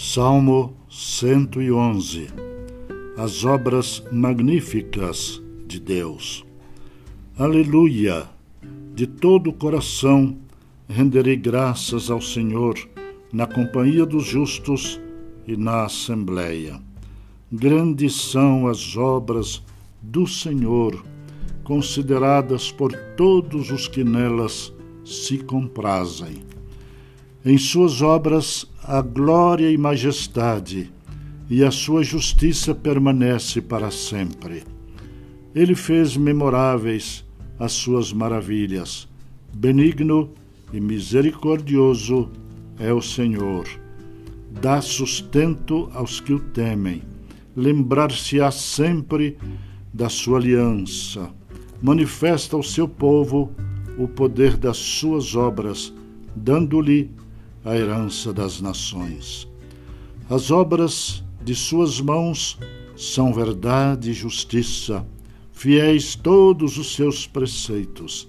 Salmo 111 As obras magníficas de Deus. Aleluia! De todo o coração renderei graças ao Senhor na companhia dos justos e na assembleia. Grandes são as obras do Senhor, consideradas por todos os que nelas se comprazem. Em suas obras a glória e majestade, e a sua justiça permanece para sempre. Ele fez memoráveis as suas maravilhas. Benigno e misericordioso é o Senhor. Dá sustento aos que o temem. Lembrar-se-á sempre da sua aliança. Manifesta ao seu povo o poder das suas obras, dando-lhe a herança das nações. As obras de suas mãos são verdade e justiça, fiéis todos os seus preceitos.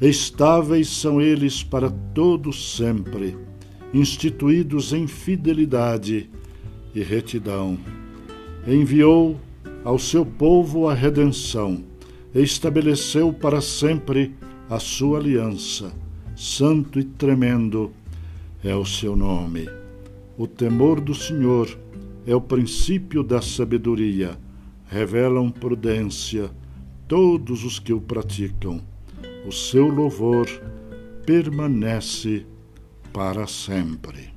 Estáveis são eles para todo sempre, instituídos em fidelidade e retidão. Enviou ao seu povo a redenção, estabeleceu para sempre a sua aliança, santo e tremendo é o seu nome. O temor do Senhor é o princípio da sabedoria, revelam prudência todos os que o praticam. O seu louvor permanece para sempre.